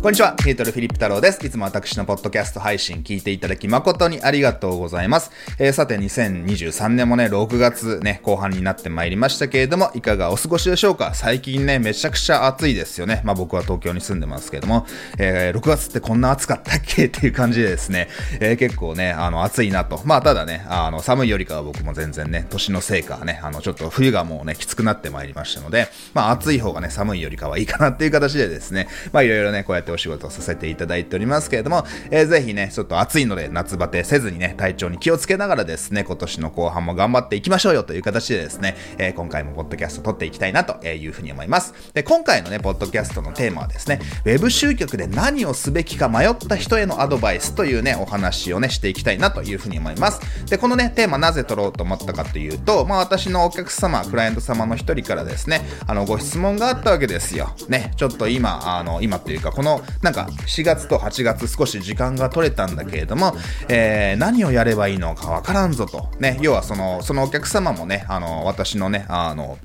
こんにちは、ヒートルフィリップ太郎です。いつも私のポッドキャスト配信聞いていただき誠にありがとうございます。えー、さて、2023年もね、6月ね、後半になってまいりましたけれども、いかがお過ごしでしょうか？最近ね、めちゃくちゃ暑いですよね。まあ僕は東京に住んでますけれども、えー、6月ってこんな暑かったっけ？っていう感じでですね、えー、結構ね、あの、暑いなと。まあただね、あの、寒いよりかは僕も全然ね、年のせいかね、あの、ちょっと冬がもうね、きつくなってまいりましたので、まあ暑い方がね、寒いよりかはいいかなっていう形でですね、まあいろいろね、こうやってお仕事をさせていただいておりますけれども、えー、ぜひね、ちょっと暑いので夏バテせずにね、体調に気をつけながらですね、今年の後半も頑張っていきましょうよという形でですね、えー、今回もポッドキャスト撮っていきたいなというふうに思います。で、今回のね、ポッドキャストのテーマはですね、ウェブ集客で何をすべきか迷った人へのアドバイスというね、お話をね、していきたいなというふうに思います。で、このね、テーマなぜ撮ろうと思ったかというと、まあ私のお客様、クライアント様の一人からですね、あの、ご質問があったわけですよ。ね、ちょっと今、あの、今というか、この、なんか、4月と8月少し時間が取れたんだけれども、えー、何をやればいいのかわからんぞと。ね、要はその、そのお客様もね、あの、私のね、あの、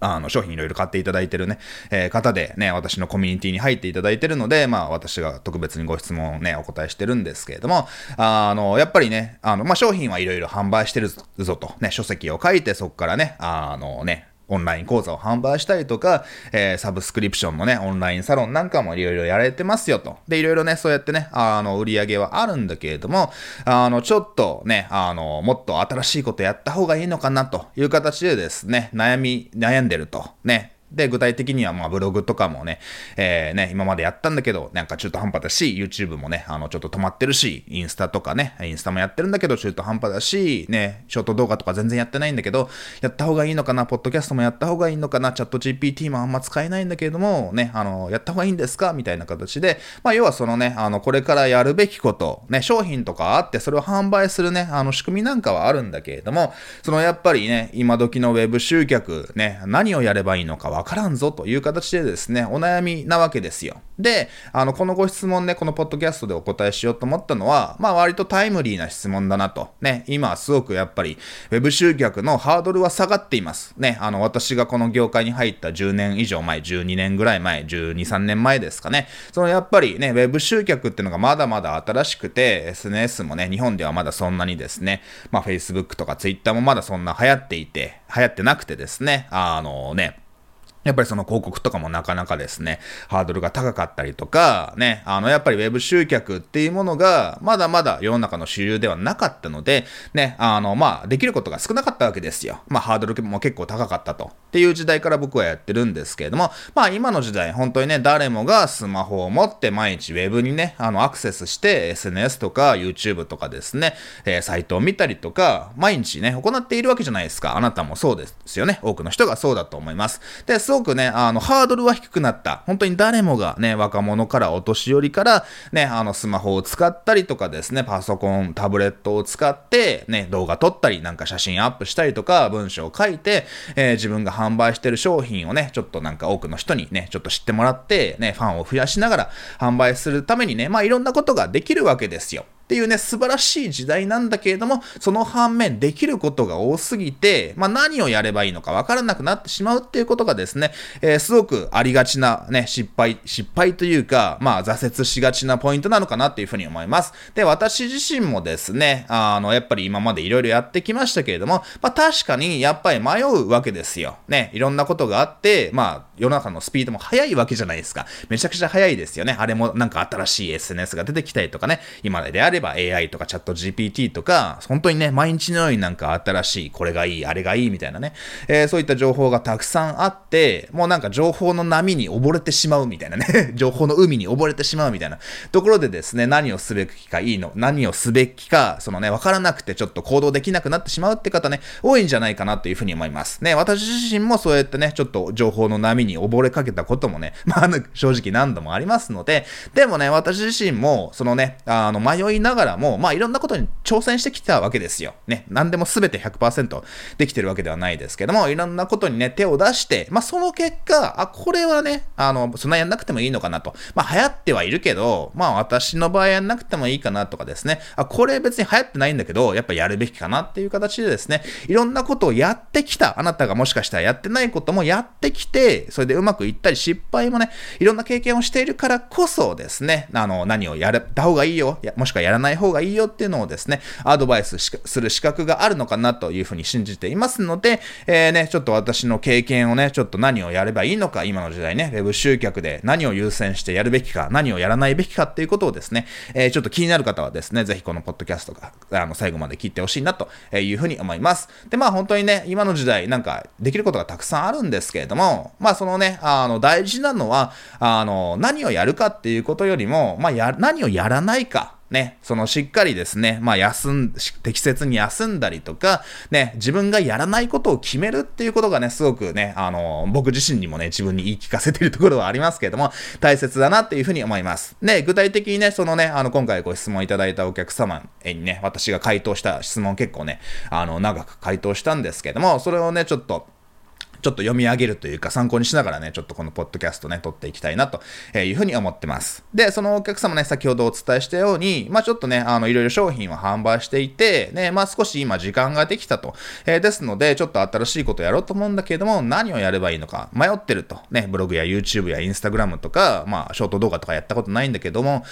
あの、商品いろいろ買っていただいてるね、えー、方でね、私のコミュニティに入っていただいてるので、まあ、私が特別にご質問をね、お答えしてるんですけれども、あの、やっぱりね、あの、まあ、商品はいろいろ販売してるぞと、ね、書籍を書いて、そこからね、あのね、オンライン講座を販売したりとか、えー、サブスクリプションのね、オンラインサロンなんかもいろいろやられてますよと。で、いろいろね、そうやってね、あの、売り上げはあるんだけれども、あの、ちょっとね、あの、もっと新しいことやった方がいいのかなという形でですね、悩み、悩んでると。ね、で、具体的にはまあブログとかもね、えー、ね、今までやったんだけど、なんか中途半端だし、YouTube もね、あの、ちょっと止まってるし、インスタとかね、インスタもやってるんだけど、中途半端だし、ね、ショート動画とか全然やってないんだけど、やった方がいいのかな、ポッドキャストもやった方がいいのかな、チャット GPT もあんま使えないんだけれども、ね、あの、やった方がいいんですか？みたいな形で、まあ、要はそのね、あの、これからやるべきこと、ね、商品とかあって、それを販売するね、あの、仕組みなんかはあるんだけれども、そのやっぱりね、今時のウェブ集客、ね、何をやればいいのかわわからんぞという形でですね、お悩みなわけですよ。で、あの、このご質問ね、このポッドキャストでお答えしようと思ったのは、まあ割とタイムリーな質問だなと。ね、今はすごくやっぱり、ウェブ集客のハードルは下がっています。ね、あの、私がこの業界に入った10年以上前、12年ぐらい前、12、3年前ですかね。そのやっぱりね、ウェブ集客っていうのがまだまだ新しくて、SNS もね、日本ではまだそんなにですね、まあ Facebook とか Twitter もまだそんな流行っていて、流行ってなくてですね、あのね、やっぱりその広告とかもなかなかですね、ハードルが高かったりとか、ね、あの、やっぱりウェブ集客っていうものが、まだまだ世の中の主流ではなかったので、ね、あの、まあ、できることが少なかったわけですよ。まあ、ハードルも結構高かったと。っていう時代から僕はやってるんですけれども、まあ、今の時代、本当にね、誰もがスマホを持って毎日ウェブにね、あの、アクセスして、SNS とか YouTube とかですね、えー、サイトを見たりとか、毎日ね、行っているわけじゃないですか。あなたもそうですよね。多くの人がそうだと思います。で、ごくね、あの、ハードルは低くなった。本当に誰もがね、若者からお年寄りから、ね、あの、スマホを使ったりとかですね、パソコン、タブレットを使って、ね、動画撮ったり、なんか写真アップしたりとか、文章を書いて、えー、自分が販売してる商品をね、ちょっとなんか多くの人にね、ちょっと知ってもらって、ね、ファンを増やしながら販売するためにね、まあいろんなことができるわけですよ。っていうね、素晴らしい時代なんだけれども、その反面、できることが多すぎて、まあ何をやればいいのかわからなくなってしまうっていうことがですね、えー、すごくありがちなね、失敗、失敗というか、まあ挫折しがちなポイントなのかなっていうふうに思います。で、私自身もですね、あの、やっぱり今までいろいろやってきましたけれども、まあ確かにやっぱり迷うわけですよ。ね、いろんなことがあって、まあ世の中のスピードも速いわけじゃないですか。めちゃくちゃ速いですよね。あれもなんか新しい SNS が出てきたりとかね、今であれば AI とかチャット GPT とか、本当にね、毎日のようになんか新しい、これがいい、あれがいいみたいなね、えー、そういった情報がたくさんあって、もうなんか情報の波に溺れてしまうみたいなね、情報の海に溺れてしまうみたいな。ところでですね、何をすべきかいいの、何をすべきか、そのね、わからなくてちょっと行動できなくなってしまうって方ね、多いんじゃないかなというふうに思います。ね、私自身もそうやってね、ちょっと情報の波に溺れかけたこともね、まあ、正直何度もありますので、でもね、私自身も、そのね、あの、迷いながらも、まあいろんなことに挑戦してきたわけですよ。ね。何でも全て100%できてるわけではないですけども、いろんなことにね、手を出して、まあその結果、あ、これはね、あの、そんなやんなくてもいいのかなと。まあ流行ってはいるけど、まあ私の場合やんなくてもいいかなとかですね。あ、これ別に流行ってないんだけど、やっぱやるべきかなっていう形でですね、いろんなことをやってきた。あなたがもしかしたらやってないこともやってきて、それでうまくいったり失敗もね、いろんな経験をしているからこそですね、あの、何をやった方がいいよ、もしくはやらない方がいいよっていうのをですね、アドバイスする資格があるのかなというふうに信じていますので、えー、ね、ちょっと私の経験をね、ちょっと何をやればいいのか、今の時代ね、ウェブ集客で何を優先してやるべきか、何をやらないべきかっていうことをですね、えー、ちょっと気になる方はですね、ぜひこのポッドキャストが、あの、最後まで聞いてほしいなというふうに思います。で、まあ本当にね、今の時代なんかできることがたくさんあるんですけれども、まあそのね、あの、大事なのは、あの、何をやるかっていうことよりも、まあや、何をやらないか。ね、そのしっかりですね、まあ休ん、適切に休んだりとか、ね、自分がやらないことを決めるっていうことがね、すごくね、あの、僕自身にもね、自分に言い聞かせてるところはありますけれども、大切だなっていうふうに思います。ね、具体的にね、そのね、あの、今回ご質問いただいたお客様にね、私が回答した質問結構ね、あの、長く回答したんですけども、それをね、ちょっと、ちょっと読み上げるというか参考にしながらね、ちょっとこのポッドキャストね、撮っていきたいなというふうに思ってます。で、そのお客様ね、先ほどお伝えしたように、まあちょっとね、あの、いろいろ商品を販売していて、ね、まあ少し今時間ができたと。えー、ですので、ちょっと新しいことやろうと思うんだけれども、何をやればいいのか迷ってると。ね、ブログや YouTube や Instagram とか、まあショート動画とかやったことないんだけども、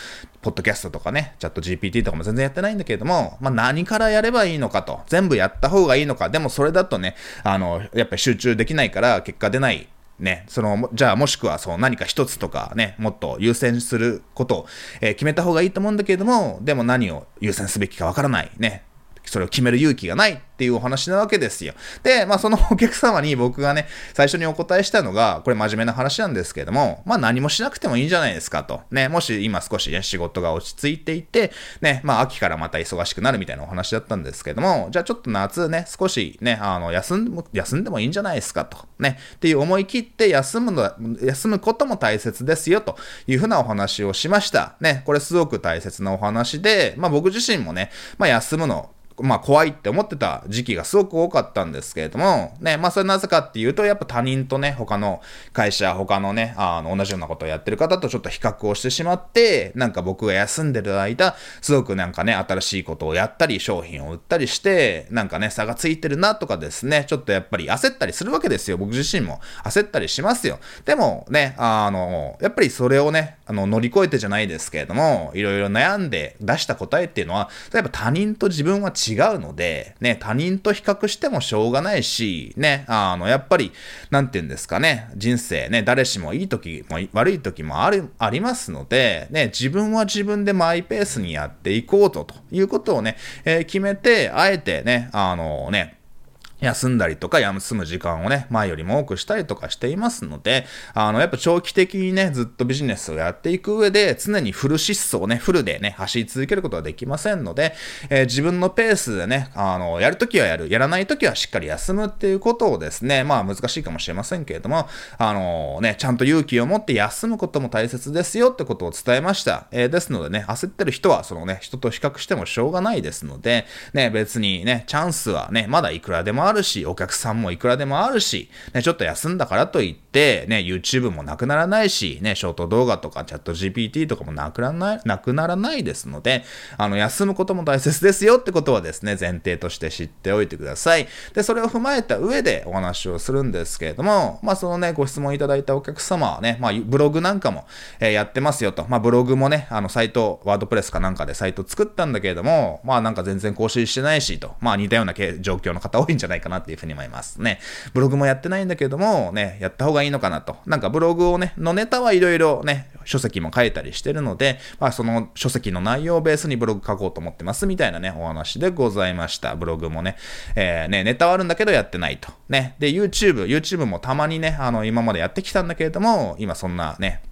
ポッドキャストとかね、チャット GPT とかも全然やってないんだけれども、まあ何からやればいいのかと。全部やった方がいいのか。でもそれだとね、あの、やっぱり集中できないから結果出ないね、その、じゃあもしくはそう何か一つとかね、もっと優先することを、えー、決めた方がいいと思うんだけれども、でも何を優先すべきかわからない。ね、それを決める勇気がないっていうお話なわけですよ。で、まあそのお客様に僕がね、最初にお答えしたのが、これ真面目な話なんですけども、まあ何もしなくてもいいんじゃないですかと。ね、もし今少しね、仕事が落ち着いていて、ね、まあ秋からまた忙しくなるみたいなお話だったんですけども、じゃあちょっと夏ね、少しね、あの、休ん、休んでもいいんじゃないですかと。ね、っていう思い切って休むの、休むことも大切ですよというふうなお話をしました。ね、これすごく大切なお話で、まあ僕自身もね、まあ休むの、まあ怖いって思ってた時期がすごく多かったんですけれども、ね、まあそれなぜかっていうと、やっぱ他人とね、他の会社、他のね、あの、同じようなことをやってる方とちょっと比較をしてしまって、なんか僕が休んでる間、すごくなんかね、新しいことをやったり、商品を売ったりして、なんかね、差がついてるなとかですね、ちょっとやっぱり焦ったりするわけですよ。僕自身も焦ったりしますよ。でもね、あの、やっぱりそれをね、あの、乗り越えてじゃないですけれども、いろいろ悩んで出した答えっていうのは、例えば他人と自分は違うので、ね、他人と比較してもしょうがないし、ね、あの、やっぱり、なんて言うんですかね、人生ね、誰しもいい時も悪い時もある、ありますので、ね、自分は自分でマイペースにやっていこうと、ということをね、えー、決めて、あえてね、あのね、休んだりとか休む時間をね、前よりも多くしたりとかしていますので、あの、やっぱ長期的にね、ずっとビジネスをやっていく上で、常にフル疾走ね、フルでね、走り続けることはできませんので、えー、自分のペースでね、あの、やるときはやる、やらないときはしっかり休むっていうことをですね、まあ難しいかもしれませんけれども、あのね、ちゃんと勇気を持って休むことも大切ですよってことを伝えました。えー、ですのでね、焦ってる人は、そのね、人と比較してもしょうがないですので、ね、別にね、チャンスはね、まだいくらでもあるあるし、お客さんもいくらでもあるし、ね、ちょっと休んだからといって、ね、YouTube もなくならないし、ね、ショート動画とかチャット GPT とかもなくならない、なくならないですので、あの、休むことも大切ですよってことはですね、前提として知っておいてください。で、それを踏まえた上でお話をするんですけれども、まあ、そのね、ご質問いただいたお客様はね、まあ、ブログなんかも、えー、やってますよと。まあ、ブログもね、あの、サイト、ワードプレスかなんかでサイト作ったんだけれども、まあ、なんか全然更新してないしと。まあ、似たような状況の方多いんじゃないかかなっていうふうに思いますね。ブログもやってないんだけども、ね、やった方がいいのかなと。なんかブログをね、のネタはいろいろね、書籍も書いたりしてるので、まあその書籍の内容をベースにブログ書こうと思ってますみたいなね、お話でございました。ブログもね、えー、ね、ネタはあるんだけどやってないと。ね。で、YouTube、YouTube もたまにね、あの、今までやってきたんだけれども、今そんなね、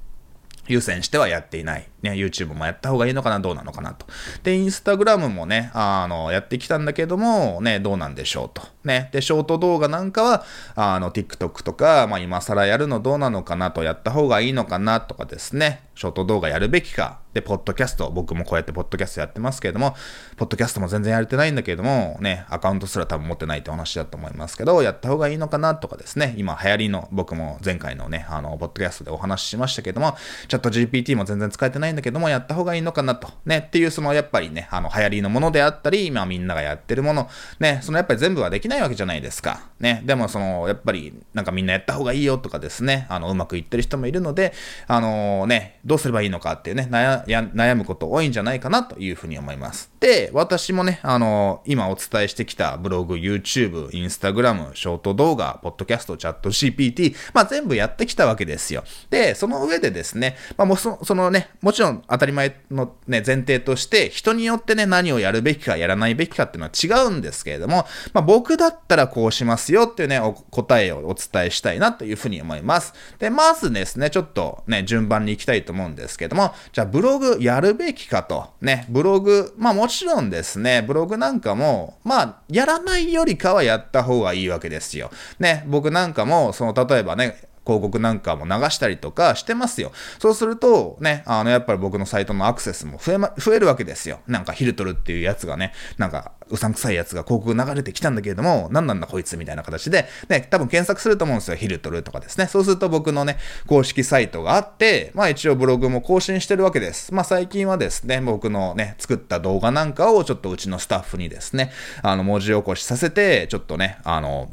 優先してはやっていない。ね、YouTube もやった方がいいのかな、どうなのかなと。で、インスタグラムもね、あの、やってきたんだけども、ね、どうなんでしょうと。ね、で、ショート動画なんかは、あの、TikTok とか、まあ、今更やるのどうなのかなと、やった方がいいのかなとかですね、ショート動画やるべきか。で、ポッドキャスト、僕もこうやってポッドキャストやってますけれども、ポッドキャストも全然やれてないんだけれども、ね、アカウントすら多分持ってないって話だと思いますけど、やった方がいいのかなとかですね、今流行りの、僕も前回のね、あの、ポッドキャストでお話ししましたけども、チャット GPT も全然使えてないんだけども、やった方がいいのかなと。ね、っていう、そのやっぱりね、あの、流行りのものであったり、今みんながやってるもの、ね、そのやっぱり全部はできないわけじゃないですか。ね、でもその、やっぱり、なんかみんなやった方がいいよとかですね、あの、うまくいってる人もいるので、あのー、ね、どうすればいいのかっていうね、悩むこと多いんじゃないかなというふうに思います。で、私もね、あのー、今お伝えしてきたブログ、YouTube、Instagram、ショート動画、ポッドキャスト、チャット GPT、まあ全部やってきたわけですよ。で、その上でですね、まあもそそのね、もちろん当たり前のね、前提として、人によってね、何をやるべきかやらないべきかっていうのは違うんですけれども、まあ僕だったらこうしますよっていうね、答えをお伝えしたいなというふうに思います。で、まずですね、ちょっとね、順番に行きたいと思うんですけども、じゃあブログやるべきかと、ね、ブログ、まあもちろんですね、ブログなんかも、まあ、やらないよりかはやった方がいいわけですよ。ね、僕なんかも、その、例えばね、広告なんかも流したりとかしてますよ。そうすると、ね、あの、やっぱり僕のサイトのアクセスも増えま、増えるわけですよ。なんかヒルトルっていうやつがね、なんか、うさんくさいやつが広告流れてきたんだけれども、何なんだこいつみたいな形で、ね、多分検索すると思うんですよ。ヒルトルとかですね。そうすると僕のね、公式サイトがあって、まあ一応ブログも更新してるわけです。まあ最近はですね、僕のね、作った動画なんかをちょっとうちのスタッフにですね、あの、文字起こしさせて、ちょっとね、あの、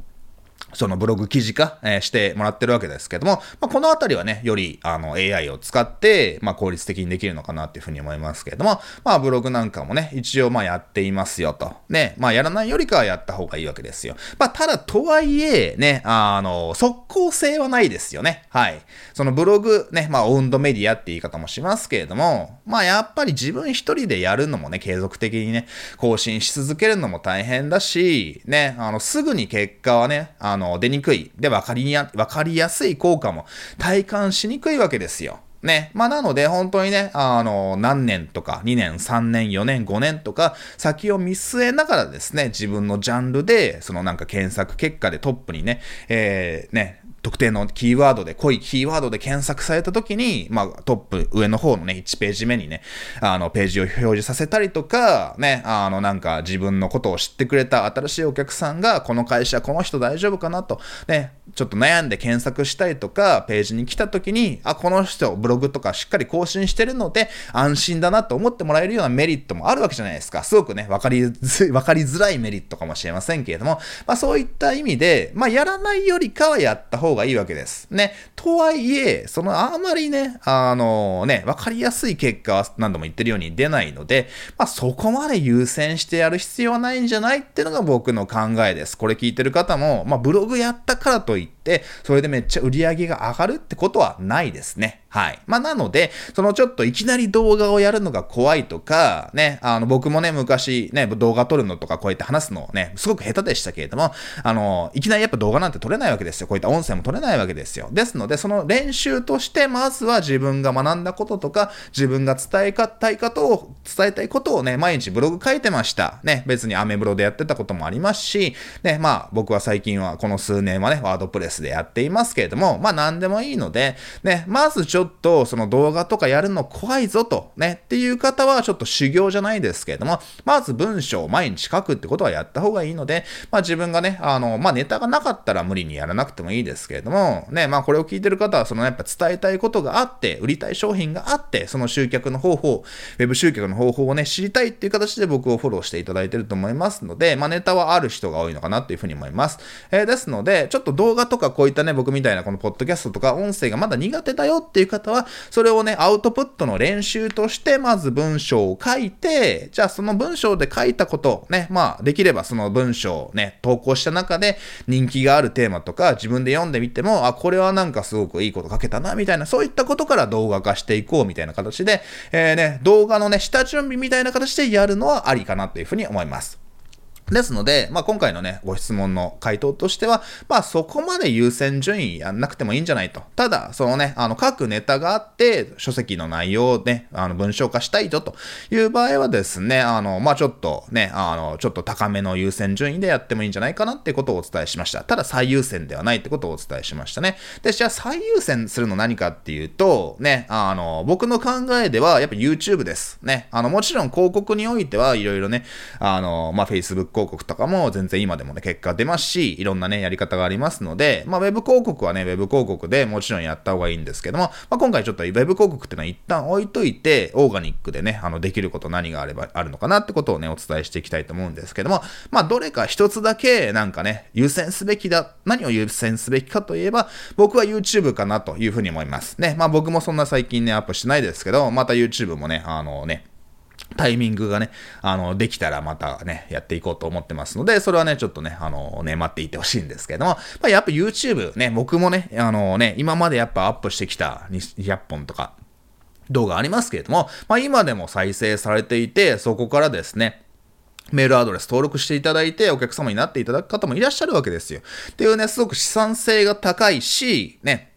そのブログ記事化、えー、してもらってるわけですけども、まあ、このあたりはね、よりあの AI を使って、まあ、効率的にできるのかなっていうふうに思いますけれども、まあ、ブログなんかもね、一応まあやっていますよと。ね、まあ、やらないよりかはやった方がいいわけですよ。まあ、ただ、とはいえ、ね、あの、即効性はないですよね。はい。そのブログ、ね、まあ、オウンドメディアって言い方もしますけれども、まあ、やっぱり自分一人でやるのもね、継続的にね、更新し続けるのも大変だし、ね、あの、すぐに結果はね、あの、の出にくい。で、分かりや、わかりやすい効果も体感しにくいわけですよ。ね。まあ、なので、本当にね、あの、何年とか、2年、3年、4年、5年とか、先を見据えながらですね、自分のジャンルで、そのなんか検索結果でトップにね、えー、ね、特定のキーワードで、濃いキーワードで検索された時に、まあ、トップ、上の方のね、1ページ目にね、あの、ページを表示させたりとか、ね、あの、なんか自分のことを知ってくれた新しいお客さんが、この会社、この人大丈夫かなと、ね、ちょっと悩んで検索したりとか、ページに来た時に、あ、この人、ブログとかしっかり更新してるので、安心だなと思ってもらえるようなメリットもあるわけじゃないですか。すごくね、わかりづ、わかりづらいメリットかもしれませんけれども、まあそういった意味で、まあやらないよりかはやった方がいいわけです。ね。とはいえ、そのあまりね、あのね、わかりやすい結果は何度も言ってるように出ないので、まあそこまで優先してやる必要はないんじゃないっていうのが僕の考えです。これ聞いてる方も、まあブログやったからといって、それでめっちゃ売り上げが上がるってことはないですね。はい。まあ、なので、そのちょっといきなり動画をやるのが怖いとか、ね、あの、僕もね、昔ね、動画撮るのとかこうやって話すのね、すごく下手でしたけれども、あの、いきなりやっぱ動画なんて撮れないわけですよ。こういった音声も撮れないわけですよ。ですので、その練習として、まずは自分が学んだこととか、自分が伝えたいことを、伝えたいことをね、毎日ブログ書いてました。ね、別にアメブロでやってたこともありますし、ね、まあ、僕は最近はこの数年はね、ワードプレスでやっていますけれども、まあ、何でもいいので、ね、まずちょっと、その動画とかやるの怖いぞと、ね、っていう方はちょっと修行じゃないですけれども、まず文章を毎日書くってことはやった方がいいので、まあ自分がね、あの、まあネタがなかったら無理にやらなくてもいいですけれども、ね、まあこれを聞いてる方はそのやっぱ伝えたいことがあって、売りたい商品があって、その集客の方法、ウェブ集客の方法をね、知りたいっていう形で僕をフォローしていただいてると思いますので、まあネタはある人が多いのかなっていうふうに思います。えー、ですので、ちょっと動画とかこういったね、僕みたいなこのポッドキャストとか音声がまだ苦手だよっていう方は、それをね、アウトプットの練習として、まず文章を書いて、じゃあその文章で書いたこと、ね、まあ、できればその文章をね、投稿した中で人気があるテーマとか自分で読んでみても、あ、これはなんかすごくいいこと書けたな、みたいな、そういったことから動画化していこう、みたいな形で、えー、ね、動画のね、下準備みたいな形でやるのはありかなというふうに思います。ですので、まあ、今回のね、ご質問の回答としては、まあ、そこまで優先順位やんなくてもいいんじゃないと。ただ、そのね、あの、各ネタがあって、書籍の内容をね、あの、文章化したいとという場合はですね、あの、まあ、ちょっとね、あの、ちょっと高めの優先順位でやってもいいんじゃないかなってことをお伝えしました。ただ、最優先ではないってことをお伝えしましたね。で、じゃあ、最優先するの何かっていうと、ね、あの、僕の考えでは、やっぱ YouTube です。ね、あの、もちろん広告においてはいろいろね、あの、まあ、Facebook 広告とかも全然今でもね、結果出ますし、いろんなね、やり方がありますので、まあ、ウェブ広告はね、ウェブ広告でもちろんやった方がいいんですけども、まあ、今回ちょっとウェブ広告っていうのは一旦置いといて、オーガニックでね、あの、できること何があれば、あるのかなってことをね、お伝えしていきたいと思うんですけども、まあ、どれか一つだけ、なんかね、優先すべきだ、何を優先すべきかといえば、僕は YouTube かなというふうに思います。ね、まあ僕もそんな最近ね、アップしてないですけど、また YouTube もね、あのね、タイミングがね、あの、できたらまたね、やっていこうと思ってますので、それはね、ちょっとね、あのね、待っていてほしいんですけども、まあ、やっぱ YouTube ね、僕もね、あのね、今までやっぱアップしてきた200本とか動画ありますけれども、まあ、今でも再生されていて、そこからですね、メールアドレス登録していただいてお客様になっていただく方もいらっしゃるわけですよ。っていうね、すごく資産性が高いし、ね、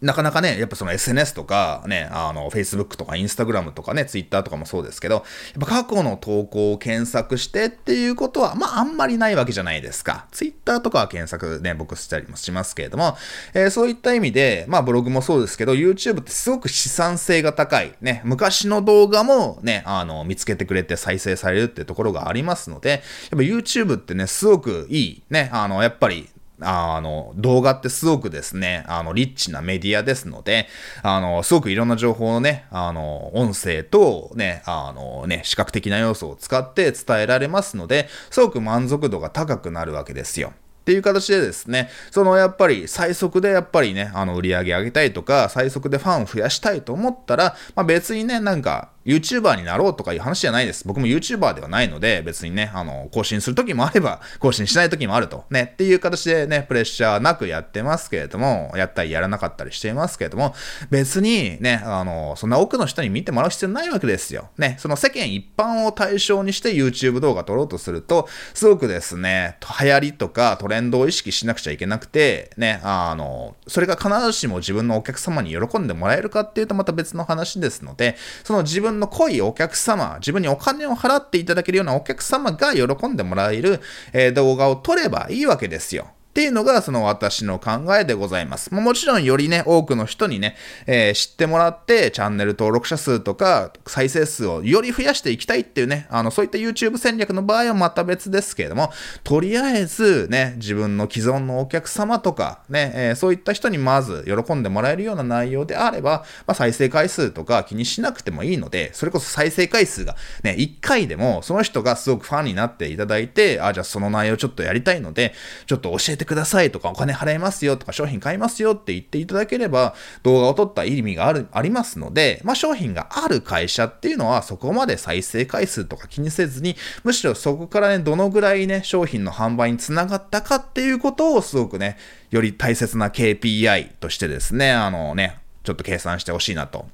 なかなかね、やっぱその SNS とかね、あの、Facebook とか Instagram とかね、Twitter とかもそうですけど、やっぱ過去の投稿を検索してっていうことは、まああんまりないわけじゃないですか。Twitter とかは検索ね、僕したりもしますけれども、えー、そういった意味で、まあブログもそうですけど、YouTube ってすごく資産性が高い。ね、昔の動画もね、あの、見つけてくれて再生されるってところがありますので、やっぱ YouTube ってね、すごくいい。ね、あの、やっぱりあの、動画ってすごくですね、あの、リッチなメディアですので、あの、すごくいろんな情報をね、あの、音声とね、あのね、視覚的な要素を使って伝えられますので、すごく満足度が高くなるわけですよ。っていう形でですね、そのやっぱり最速でやっぱりね、あの売り上げ上げたいとか、最速でファンを増やしたいと思ったら、まあ別にね、なんか YouTuber になろうとかいう話じゃないです。僕も YouTuber ではないので、別にね、あの、更新する時もあれば、更新しない時もあると。ね、っていう形でね、プレッシャーなくやってますけれども、やったりやらなかったりしていますけれども、別にね、あの、そんな多くの人に見てもらう必要ないわけですよ。ね、その世間一般を対象にして YouTube 動画撮ろうとすると、すごくですね、流行りとかトレンドを意識しなくちゃいけなくて、ね、あの、それが必ずしも自分のお客様に喜んでもらえるかっていうとまた別の話ですので、その自分の濃いお客様、自分にお金を払っていただけるようなお客様が喜んでもらえる、え、動画を撮ればいいわけですよ。っていうのが、その私の考えでございます。もちろんよりね、多くの人にね、えー、知ってもらって、チャンネル登録者数とか、再生数をより増やしていきたいっていうね、あの、そういった YouTube 戦略の場合はまた別ですけれども、とりあえずね、自分の既存のお客様とか、ね、えー、そういった人にまず喜んでもらえるような内容であれば、まあ、再生回数とか気にしなくてもいいので、それこそ再生回数がね、1回でも、その人がすごくファンになっていただいて、あ、じゃあその内容ちょっとやりたいので、ちょっと教えてくださいとか、お金払いますよとか、商品買いますよって言っていただければ、動画を撮った意味がある、ありますので、まあ、商品がある会社っていうのは、そこまで再生回数とか気にせずに、むしろそこからね、どのぐらいね、商品の販売につながったかっていうことを、すごくね、より大切な KPI としてですね、あのね、ちょっと計算してほしいなと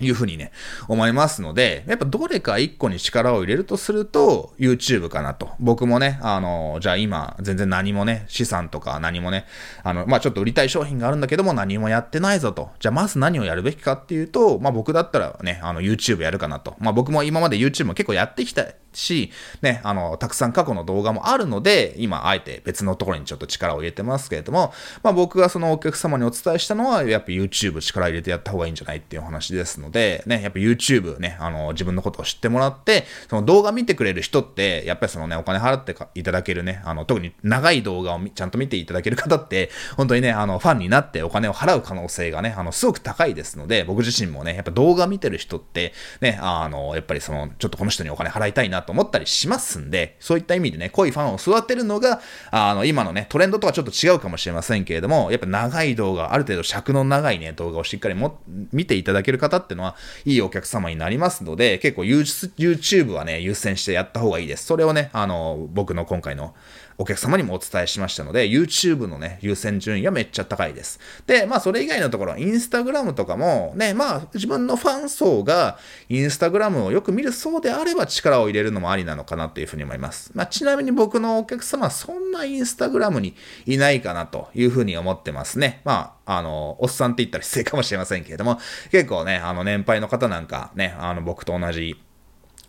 いうふうにね、思いますので、やっぱどれか一個に力を入れるとすると、YouTube かなと。僕もね、あの、じゃあ今、全然何もね、資産とか何もね、あの、まあちょっと売りたい商品があるんだけども何もやってないぞと。じゃあまず何をやるべきかっていうと、まあ僕だったらね、あの、YouTube やるかなと。まあ僕も今まで YouTube も結構やってきたし、ね、あの、たくさん過去の動画もあるので、今、あえて別のところにちょっと力を入れてますけれども、まあ僕がそのお客様にお伝えしたのは、やっぱ YouTube 力入れてやった方がいいんじゃないっていう話ですのので、ね、やっぱ YouTube ね、あの、自分のことを知ってもらって、その動画見てくれる人って、やっぱりそのね、お金払っていただけるね、あの、特に長い動画をちゃんと見ていただける方って、本当にね、あの、ファンになってお金を払う可能性がね、あの、すごく高いですので、僕自身もね、やっぱ動画見てる人って、ね、あの、やっぱりその、ちょっとこの人にお金払いたいなと思ったりしますんで、そういった意味でね、濃いファンを育てるのが、あの、今のね、トレンドとはちょっと違うかもしれませんけれども、やっぱ長い動画、ある程度尺の長いね、動画をしっかりも見ていただける方っていうのは、いいお客様になりますので、結構 YouTube はね、優先してやった方がいいです。それをね、あの、僕の今回のお客様にもお伝えしましたので、YouTube のね、優先順位がめっちゃ高いです。で、まあそれ以外のところ、Instagram とかもね、まあ自分のファン層が Instagram をよく見る層であれば力を入れるのもありなのかなというふうに思います。まあちなみに僕のお客様はそんな Instagram にいないかなというふうに思ってますね。まあ、あの、おっさんって言ったら失礼かもしれませんけれども、結構ね、あの年配の方なんかね、あの僕と同じ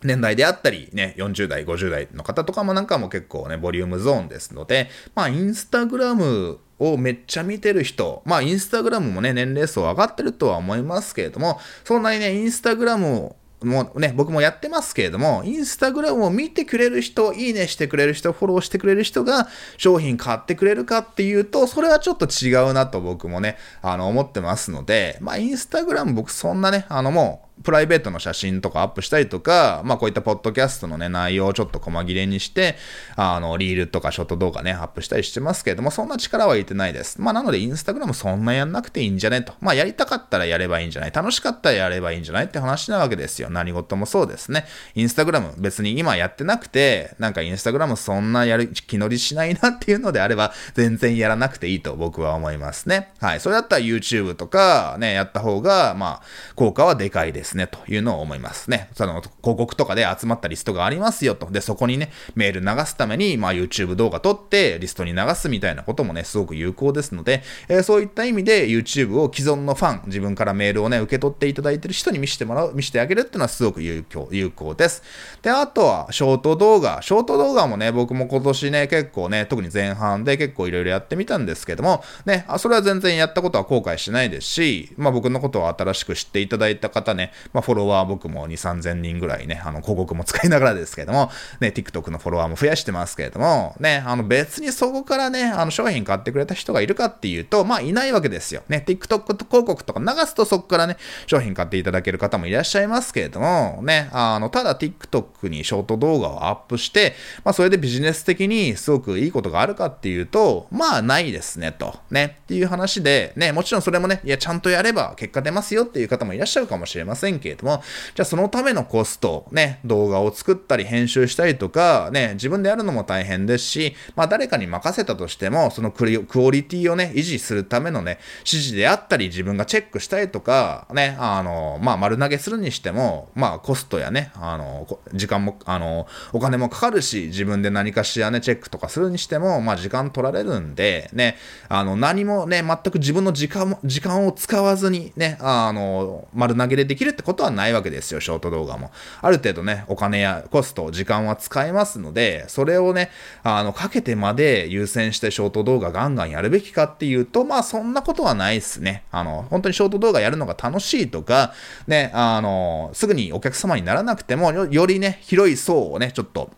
年代であったり、ね、40代、50代の方とかもなんかも結構ね、ボリュームゾーンですので、まあ、インスタグラムをめっちゃ見てる人、まあ、インスタグラムもね、年齢層上がってるとは思いますけれども、そんなにね、インスタグラムをもうね、僕もやってますけれども、インスタグラムを見てくれる人、いいねしてくれる人、フォローしてくれる人が商品買ってくれるかっていうと、それはちょっと違うなと僕もね、あの、思ってますので、まあ、インスタグラム僕そんなね、あのもう、プライベートの写真とかアップしたりとか、まあこういったポッドキャストのね、内容をちょっと細切れにして、あの、リールとかショート動画ね、アップしたりしてますけれども、そんな力は入れてないです。まあなのでインスタグラムそんなやんなくていいんじゃねと。まあやりたかったらやればいいんじゃない楽しかったらやればいいんじゃないって話なわけですよ。何事もそうですね。インスタグラム別に今やってなくて、なんかインスタグラムそんなやる気乗りしないなっていうのであれば、全然やらなくていいと僕は思いますね。はい。それだったら YouTube とかね、やった方が、まあ、効果はでかいですですね、というのを思いますね。その広告とかで集まったリストがありますよと。で、そこにね、メール流すために、まあ YouTube 動画撮ってリストに流すみたいなこともね、すごく有効ですので、えー、そういった意味で YouTube を既存のファン、自分からメールをね、受け取っていただいてる人に見せてもらう、見せてあげるっていうのはすごく有効、有効です。で、あとは、ショート動画。ショート動画もね、僕も今年ね、結構ね、特に前半で結構いろいろやってみたんですけども、ね、あ、それは全然やったことは後悔しないですし、まあ僕のことを新しく知っていただいた方ね、まあフォロワー僕も2、3000人ぐらいね、あの、広告も使いながらですけれども、ね、TikTok のフォロワーも増やしてますけれども、ね、あの、別にそこからね、あの、商品買ってくれた人がいるかっていうと、まあ、いないわけですよ。ね、TikTok 広告とか流すとそこからね、商品買っていただける方もいらっしゃいますけれども、ね、あの、ただ TikTok にショート動画をアップして、まあ、それでビジネス的にすごくいいことがあるかっていうと、まあ、ないですね、と。ね、っていう話で、ね、もちろんそれもね、いや、ちゃんとやれば結果出ますよっていう方もいらっしゃるかもしれませんけれども、じゃあそのためのコスト、ね、動画を作ったり編集したりとか、ね、自分でやるのも大変ですし、まあ誰かに任せたとしても、そのクオリティをね、維持するためのね、指示であったり、自分がチェックしたりとか、ね、あの、まあ丸投げするにしても、まあコストやね、あの、時間も、あの、お金もかかるし、自分で何かしらね、チェックとかするにしても、まあ時間取られるんで、ね、あの、何もね、全く自分の時間も、時間を使わずにね、あの、丸投げでできるってことはないわけですよ、ショート動画も。ある程度ね、お金やコスト、時間は使えますので、それをね、あの、かけてまで優先してショート動画ガンガンやるべきかっていうと、まあそんなことはないっすね。あの、本当にショート動画やるのが楽しいとか、ね、あの、すぐにお客様にならなくても、よりね、広い層をね、ちょっと、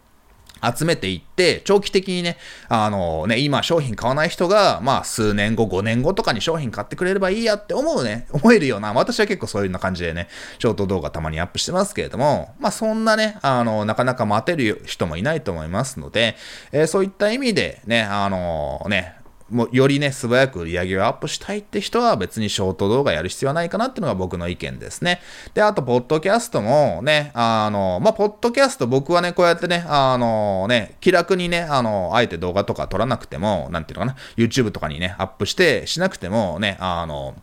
集めていって、長期的にね、あのね、今商品買わない人が、まあ数年後、5年後とかに商品買ってくれればいいやって思うね、思えるような、私は結構そういうような感じでね、ショート動画たまにアップしてますけれども、まあそんなね、あの、なかなか待てる人もいないと思いますので、えー、そういった意味でね、あのね、もうよりね、素早く売り上げをアップしたいって人は別にショート動画やる必要はないかなっていうのが僕の意見ですね。で、あと、ポッドキャストもね、あの、まあ、ポッドキャスト僕はね、こうやってね、あのね、気楽にね、あの、あえて動画とか撮らなくても、なんていうのかな、YouTube とかにね、アップしてしなくてもね、あの、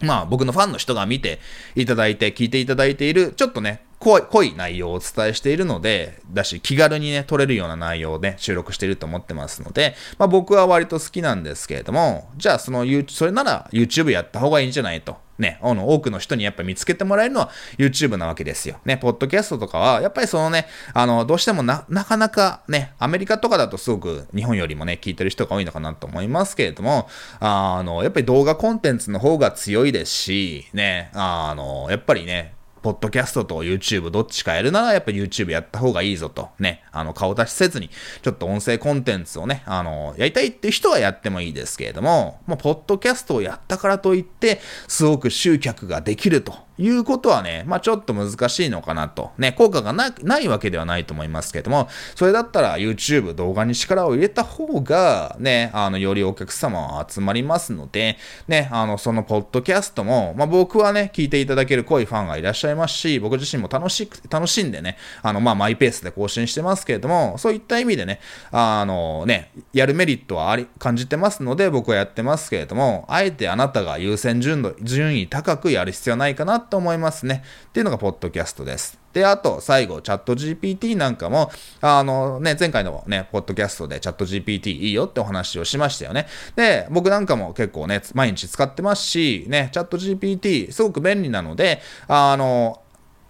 まあ僕のファンの人が見ていただいて、聞いていただいている、ちょっとね、濃い濃い内容をお伝えしているので、だし、気軽にね、撮れるような内容をね、収録していると思ってますので、まあ僕は割と好きなんですけれども、じゃあその、それなら YouTube やった方がいいんじゃないと。ね、あの、多くの人にやっぱ見つけてもらえるのは YouTube なわけですよ。ね、ポッドキャストとかは、やっぱりそのね、あの、どうしてもな、なかなかね、アメリカとかだとすごく日本よりもね、聞いてる人が多いのかなと思いますけれども、あの、やっぱり動画コンテンツの方が強いですし、ね、あの、やっぱりね、ポッドキャストと YouTube どっちかやるならやっぱ YouTube やった方がいいぞと。ね。あの、顔出しせずに、ちょっと音声コンテンツをね、あの、やりたいって人はやってもいいですけれども、もう、ポッドキャストをやったからといって、すごく集客ができるということはね、まあちょっと難しいのかなと。ね、効果がなないわけではないと思いますけども、それだったら YouTube 動画に力を入れた方が、ね、あの、よりお客様は集まりますので、ね、あの、そのポッドキャストも、まあ僕はね、聞いていただける濃いファンがいらっしゃいますし、僕自身も楽しく、楽しんでね、あの、まあマイペースで更新してますけれども、そういった意味でね、あのね、やるメリットはあり、感じてますので、僕はやってますけれども、あえてあなたが優先順度、順位高くやる必要ないかなと思いますね。っていうのがポッドキャストです。で、あと、最後、チャット GPT なんかも、あのね、前回のね、ポッドキャストでチャット GPT いいよってお話をしましたよね。で、僕なんかも結構ね、毎日使ってますし、ね、チャット GPT すごく便利なので、あの、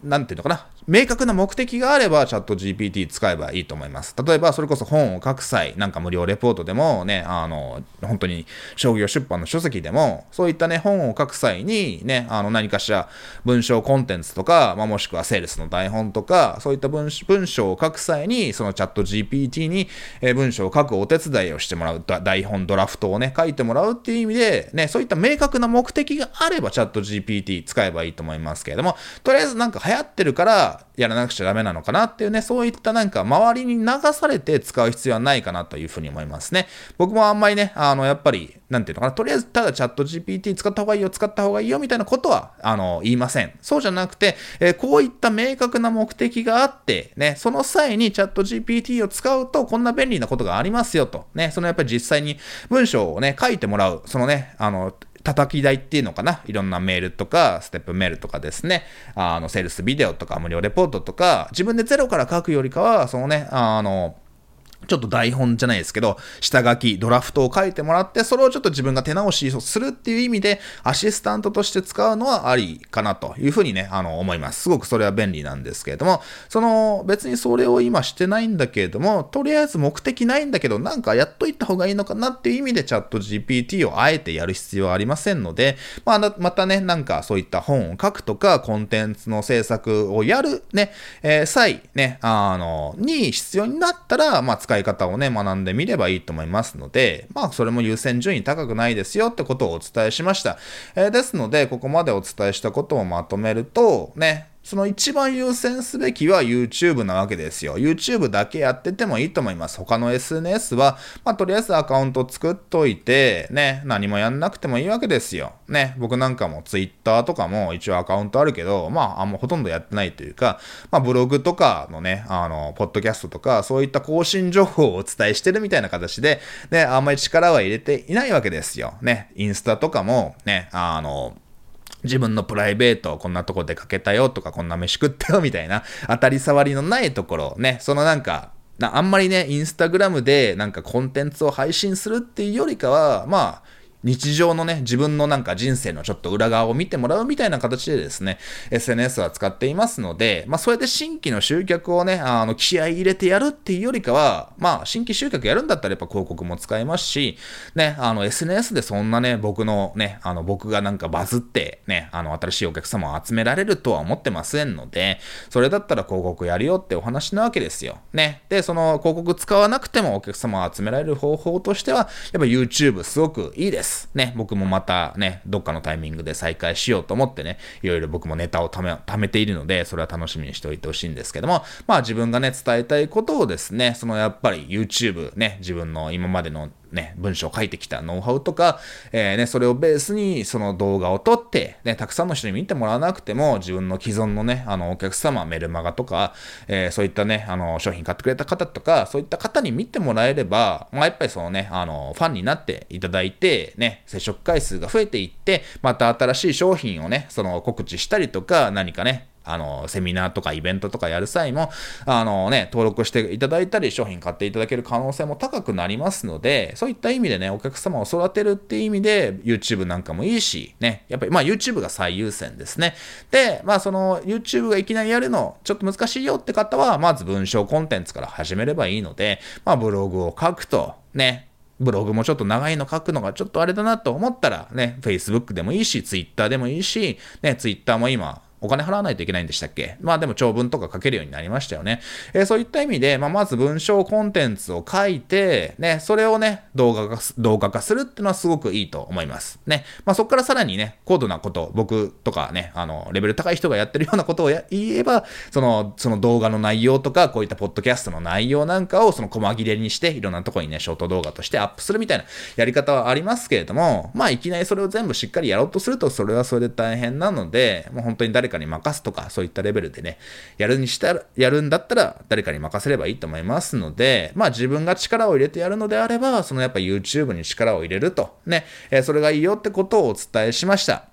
なんていうのかな、明確な目的があればチャット GPT 使えばいいと思います。例えば、それこそ本を書く際、なんか無料レポートでもね、あの、本当に商業出版の書籍でも、そういったね、本を書く際にね、あの、何かしら文章コンテンツとか、まあ、もしくはセールスの台本とか、そういった文文章を書く際に、そのチャット GPT に、え文章を書くお手伝いをしてもらう、台本、ドラフトをね、書いてもらうっていう意味で、ね、そういった明確な目的があればチャット GPT 使えばいいと思いますけれども、とりあえずなんか流行ってるから、やらなくちゃダメなのかなっていうね、そういったなんか周りに流されて使う必要はないかなというふうに思いますね。僕もあんまりね、あの、やっぱり、なんていうのかな、とりあえずただチャット GPT 使った方がいいよ、使った方がいいよみたいなことは、あの、言いません。そうじゃなくて、えー、こういった明確な目的があって、ね、その際にチャット GPT を使うと、こんな便利なことがありますよと。ね、そのやっぱり実際に文章をね、書いてもらう、そのね、あの、叩き台っていうのかな？いろんなメールとか、ステップメールとかですね、あの、セールスビデオとか、無料レポートとか、自分でゼロから書くよりかは、そのね、あの、ちょっと台本じゃないですけど、下書き、ドラフトを書いてもらって、それをちょっと自分が手直しするっていう意味で、アシスタントとして使うのはありかなというふうにね、あの、思います。すごくそれは便利なんですけれども、その、別にそれを今してないんだけれども、とりあえず目的ないんだけど、なんかやっといた方がいいのかなっていう意味で、チャット GPT をあえてやる必要はありませんので、まあ、またね、なんかそういった本を書くとか、コンテンツの制作をやるね、えー、際、ね、あの、に必要になったら、まあ、使い方をね、学んでみればいいと思いますので、まあ、それも優先順位高くないですよってことをお伝えしました。えー、ですので、ここまでお伝えしたことをまとめると、ね、その一番優先すべきは YouTube なわけですよ。YouTube だけやっててもいいと思います。他の SNS は、まあ、とりあえずアカウント作っといて、ね、何もやんなくてもいいわけですよ。ね、僕なんかも Twitter とかも一応アカウントあるけど、まあ、あんまほとんどやってないというか、まあ、ブログとかのね、あの、ポッドキャストとか、そういった更新情報をお伝えしてるみたいな形で、ね、あんまり力は入れていないわけですよ。ね、インスタとかも、ね、あの、自分のプライベートをこんなとこ出かけたよとか、こんな飯食ったよみたいな、当たり障りのないところ、ね、そのなんか、あんまりね、インスタグラムでなんかコンテンツを配信するっていうよりかは、まあ、日常のね、自分のなんか人生のちょっと裏側を見てもらうみたいな形でですね、SNS は使っていますので、まあそれで新規の集客をね、あの、気合い入れてやるっていうよりかは、まあ新規集客やるんだったらやっぱ広告も使えますし、ね、あの SNS でそんなね、僕のね、あの僕がなんかバズってね、あの新しいお客様を集められるとは思ってませんので、それだったら広告やるよってお話なわけですよ。ね。で、その広告使わなくてもお客様を集められる方法としては、やっぱ YouTube すごくいいです。。ね、僕もまたね、どっかのタイミングで再開しようと思ってね、いろいろ僕もネタを貯め、貯めているので、それは楽しみにしておいてほしいんですけども、まあ自分がね、伝えたいことをですね、そのやっぱり YouTube ね、自分の今までのね、文章を書いてきたノウハウとか、えー、ね、それをベースにその動画を撮って、ね、たくさんの人に見てもらわなくても、自分の既存のね、あの、お客様、メルマガとか、えー、そういったね、あの、商品買ってくれた方とか、そういった方に見てもらえれば、まあ、やっぱりそのね、あの、ファンになっていただいて、ね、接触回数が増えていって、また新しい商品をね、その告知したりとか、何かね、あの、セミナーとかイベントとかやる際も、あのね、登録していただいたり、商品買っていただける可能性も高くなりますので、そういった意味でね、お客様を育てるっていう意味で、YouTube なんかもいいし、ね、やっぱり、まあ YouTube が最優先ですね。で、まあその YouTube がいきなりやるの、ちょっと難しいよって方は、まず文章コンテンツから始めればいいので、まあブログを書くと、ね、ブログもちょっと長いの書くのがちょっとあれだなと思ったらね、Facebook でもいいし、Twitter でもいいし、ね、Twitter も今、お金払わないといけないんでしたっけ？まあでも長文とか書けるようになりましたよね。えー、そういった意味で、まあまず文章コンテンツを書いて、ね、それをね、動画化、動画化するっていうのはすごくいいと思います。ね。まあそこからさらにね、高度なこと、僕とかね、あの、レベル高い人がやってるようなことを言えば、その、その動画の内容とか、こういったポッドキャストの内容なんかをその細切れにして、いろんなとこにね、ショート動画としてアップするみたいなやり方はありますけれども、まあいきなりそれを全部しっかりやろうとすると、それはそれで大変なので、もう本当に誰かかに任すとか、そういったレベルでね、やるにしたら、やるんだったら、誰かに任せればいいと思いますので、まあ自分が力を入れてやるのであれば、そのやっぱ YouTube に力を入れると、ね、えー、それがいいよってことをお伝えしました。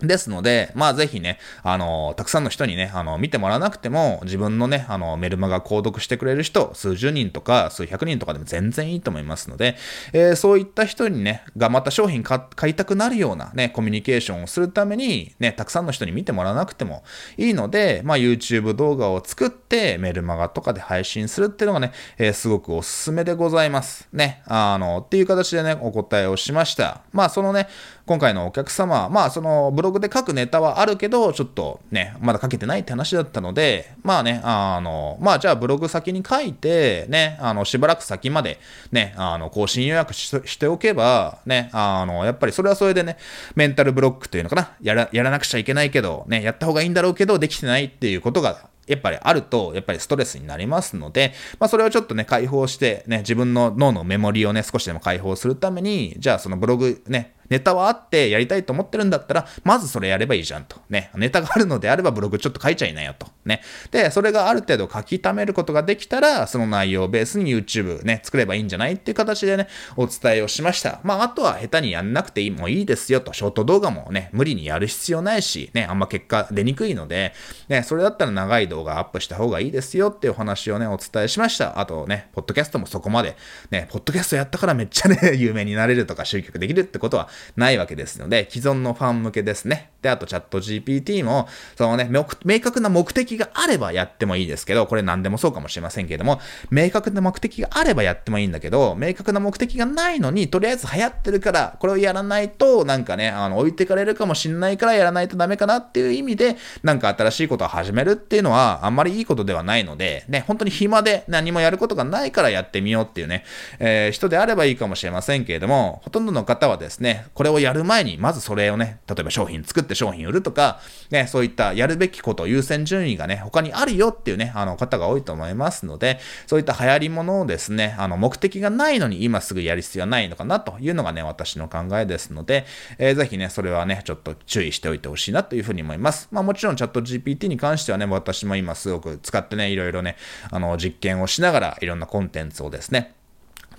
ですので、まあぜひね、あの、たくさんの人にね、あの、見てもらわなくても、自分のね、あの、メルマガ購読してくれる人、数十人とか数百人とかでも全然いいと思いますので、えー、そういった人にね、がまた商品買いたくなるようなね、コミュニケーションをするために、ね、たくさんの人に見てもらわなくてもいいので、まあ YouTube 動画を作って、メルマガとかで配信するっていうのがね、えー、すごくおすすめでございます。ね、あの、っていう形でね、お答えをしました。まあそのね、今回のお客様、まあそのブログで書くネタはあるけど、ちょっとね、まだ書けてないって話だったので、まあね、あの、まあじゃあブログ先に書いて、ね、あの、しばらく先までね、あの、更新予約しておけば、ね、あの、やっぱりそれはそれでね、メンタルブロックというのかな、やら、やらなくちゃいけないけど、ね、やった方がいいんだろうけど、できてないっていうことがやっぱりあると、やっぱりストレスになりますので、まあそれをちょっとね、解放して、ね、自分の脳のメモリをね、少しでも解放するために、じゃあそのブログね、ネタはあってやりたいと思ってるんだったら、まずそれやればいいじゃんと。ね。ネタがあるのであればブログちょっと書いちゃいなよと。ね。で、それがある程度書き溜めることができたら、その内容をベースに YouTube ね、作ればいいんじゃないっていう形でね、お伝えをしました。まあ、あとは下手にやんなくてもいいですよと。ショート動画もね、無理にやる必要ないし、ね、あんま結果出にくいので、ね、それだったら長い動画動画アップした方がいいですよっていうお話をね、お伝えしました。あとね、ポッドキャストもそこまで、ね、ポッドキャストやったからめっちゃね、有名になれるとか集客できるってことはないわけです。ので、既存のファン向けですね。で、あとチャット GPT も、そのね、明確な目的があればやってもいいですけど、これ何でもそうかもしれませんけれども、明確な目的があればやってもいいんだけど、明確な目的がないのに、とりあえず流行ってるから、これをやらないと、なんかね、あの、置いてかれるかもしんないからやらないとダメかなっていう意味で、なんか新しいことを始めるっていうのは、まあんまりいいことではないので、ね、本当に暇で何もやることがないからやってみようっていうね、えー、人であればいいかもしれませんけれども、ほとんどの方はですね、これをやる前に、まずそれをね、例えば商品作って商品売るとか、ね、そういったやるべきこと、優先順位がね、他にあるよっていうね、あの方が多いと思いますので、そういった流行りものをですね、あの、目的がないのに今すぐやる必要はないのかなというのがね、私の考えですので、えー、ぜひね、それはね、ちょっと注意しておいてほしいなというふうに思います。まあもちろんチャット GPT に関してはね、私も今すごく使ってね、いろいろね、あの、実験をしながらいろんなコンテンツをですね、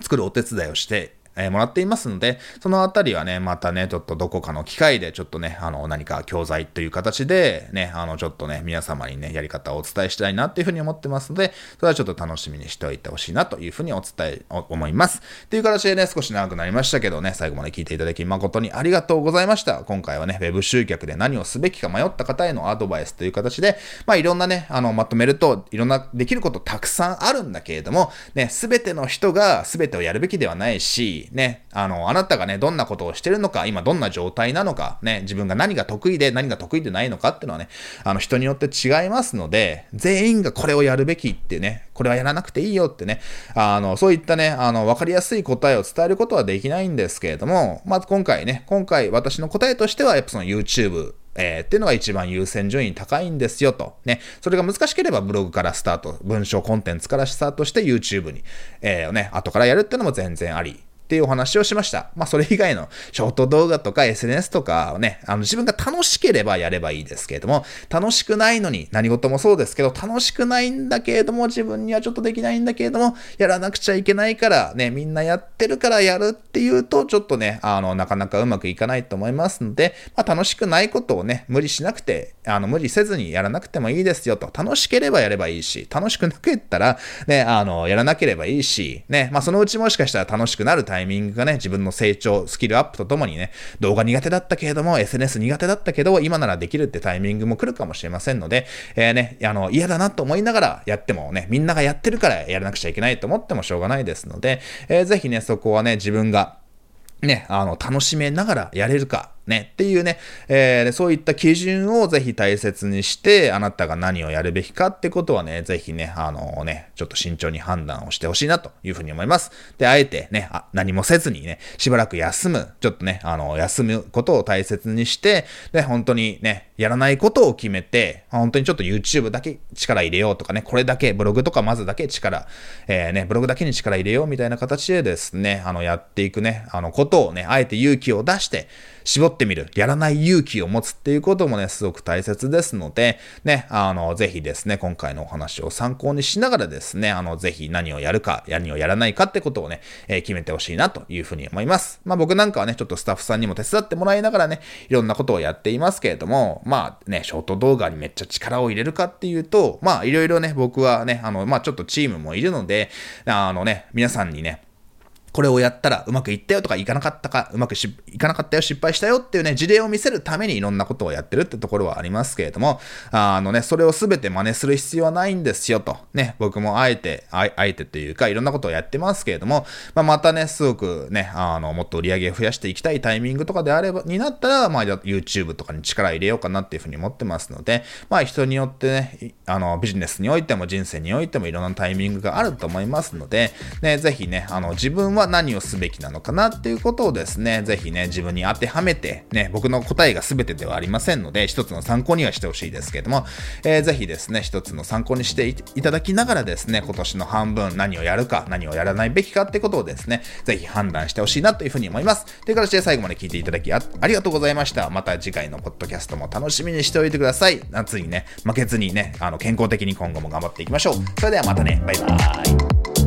作るお手伝いをしてえもらっていますので、そのあたりはね、またね、ちょっとどこかの機会で、ちょっとね、あの、何か教材という形で、ね、あの、ちょっとね、皆様にね、やり方をお伝えしたいなっていうふうに思ってますので、それはちょっと楽しみにしておいてほしいなというふうにお伝え、思います。っていう形でね、少し長くなりましたけどね、最後まで聞いていただき誠にありがとうございました。今回はね、Web 集客で何をすべきか迷った方へのアドバイスという形で、まあ、いろんなね、あの、まとめると、いろんなできることたくさんあるんだけれども、ね、すべての人がすべてをやるべきではないし、ね、あの、あなたがね、どんなことをしてるのか、今どんな状態なのか、ね、自分が何が得意で何が得意でないのかっていうのはね、あの人によって違いますので、全員がこれをやるべきってね、これはやらなくていいよってね、あの、そういったね、あの、わかりやすい答えを伝えることはできないんですけれども、まず今回ね、今回私の答えとしては、やっぱその YouTube、えー、っていうのが一番優先順位高いんですよと。ね。それが難しければブログからスタート、文章コンテンツからスタートして YouTube に、えー、ね、後からやるっていうのも全然ありっていうお話をしました。まあ、それ以外のショート動画とか SNS とかをね、あの、自分が楽しければやればいいですけれども、楽しくないのに、何事もそうですけど、楽しくないんだけれども、自分にはちょっとできないんだけれども、やらなくちゃいけないから、ね、みんなやってるからやるっていうと、ちょっとね、あの、なかなかうまくいかないと思いますので、まあ、楽しくないことをね、無理しなくて、あの、無理せずにやらなくてもいいですよと。楽しければやればいいし、楽しくなくったら、ね、あの、やらなければいいし、ね、まあ、そのうちもしかしたら楽しくなるタイミングイミングがね、自分分の成長、スキルアップとともにね、動画苦手だったけれども、SNS 苦手だったけど、今ならできるってタイミングも来るかもしれませんので、えー、ね、あの、嫌だなと思いながらやってもね、みんながやってるからやらなくちゃいけないと思ってもしょうがないですので、えー、ぜひね、そこはね、自分がね、あの、楽しめながらやれるか、ねっていうね、えー、そういった基準をぜひ大切にして、あなたが何をやるべきかってことはね、ぜひね、あのね、ちょっと慎重に判断をしてほしいなというふうに思います。で、あえてね、あ何もせずにね、しばらく休む、ちょっとね、あの、休むことを大切にして、で、本当にね、やらないことを決めて、本当にちょっと YouTube だけ力入れようとかね、これだけ、ブログとかまずだけ力、えー、ね、ブログだけに力入れようみたいな形でですね、あの、やっていくね、あの、ことをね、あえて勇気を出して、絞ってみる、やらない勇気を持つっていうこともね、すごく大切ですので、ね、あの、ぜひですね、今回のお話を参考にしながらですね、あの、ぜひ何をやるか、何をやらないかってことをね、えー、決めてほしいなというふうに思います。まあ僕なんかはね、ちょっとスタッフさんにも手伝ってもらいながらね、いろんなことをやっていますけれども、まあね、ショート動画にめっちゃ力を入れるかっていうと、まあいろいろね、僕はね、あの、まあちょっとチームもいるので、あのね、皆さんにね、これをやったらうまくいったよとかいかなかったか、うまくいかなかったよ、失敗したよっていうね、事例を見せるためにいろんなことをやってるってところはありますけれども、あのね、それをすべて真似する必要はないんですよと。ね、僕もあえて、あえてというか、いろんなことをやってますけれども、まあ、またね、すごくね、あの、もっと売り上げ増やしていきたいタイミングとかであれば、になったら、まあ、YouTube とかに力入れようかなっていうふうに思ってますので、まあ、人によってね、あの、ビジネスにおいても人生においてもいろんなタイミングがあると思いますので、ね、ぜひね、あの、自分は何をすべきなのかなっていうことをですね、ぜひね、自分に当てはめて、ね、僕の答えが全てではありませんので、一つの参考にはしてほしいですけれども、えー、ぜひですね、一つの参考にしていただきながらですね、今年の半分何をやるか、何をやらないべきかってことをですね、ぜひ判断してほしいなというふうに思います。という形で最後まで聞いていただきありがとうございました。また次回のポッドキャストも楽しみにしておいてください。夏にね、負けずにね、あの、健康的に今後も頑張っていきましょう。それではまたね、バイバーイ。